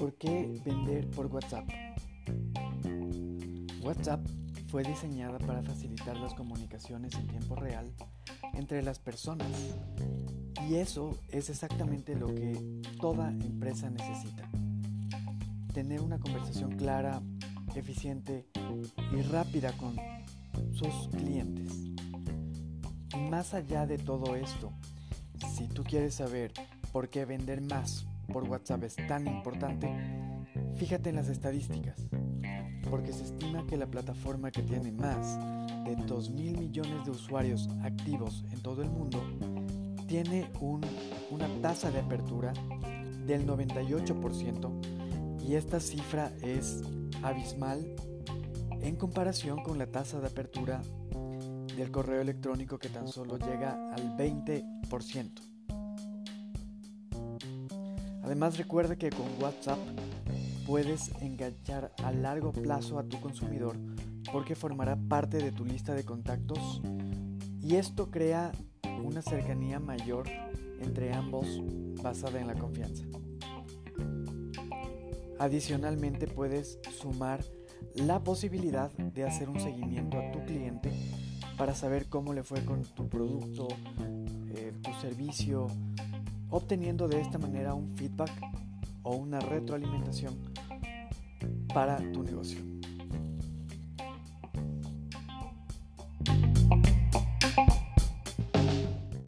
¿Por qué vender por WhatsApp? WhatsApp fue diseñada para facilitar las comunicaciones en tiempo real entre las personas y eso es exactamente lo que toda empresa necesita. Tener una conversación clara, eficiente y rápida con sus clientes. Y más allá de todo esto, si tú quieres saber por qué vender más por WhatsApp es tan importante, fíjate en las estadísticas, porque se estima que la plataforma que tiene más de 2 mil millones de usuarios activos en todo el mundo tiene una tasa de apertura del 98% y esta cifra es abismal en comparación con la tasa de apertura del correo electrónico que tan solo llega al 20%. Además recuerda que con WhatsApp puedes enganchar a largo plazo a tu consumidor porque formará parte de tu lista de contactos y esto crea una cercanía mayor entre ambos basada en la confianza. Adicionalmente puedes sumar la posibilidad de hacer un seguimiento a tu cliente para saber cómo le fue con tu producto, eh, tu servicio, obteniendo de esta manera un feedback o una retroalimentación para tu negocio.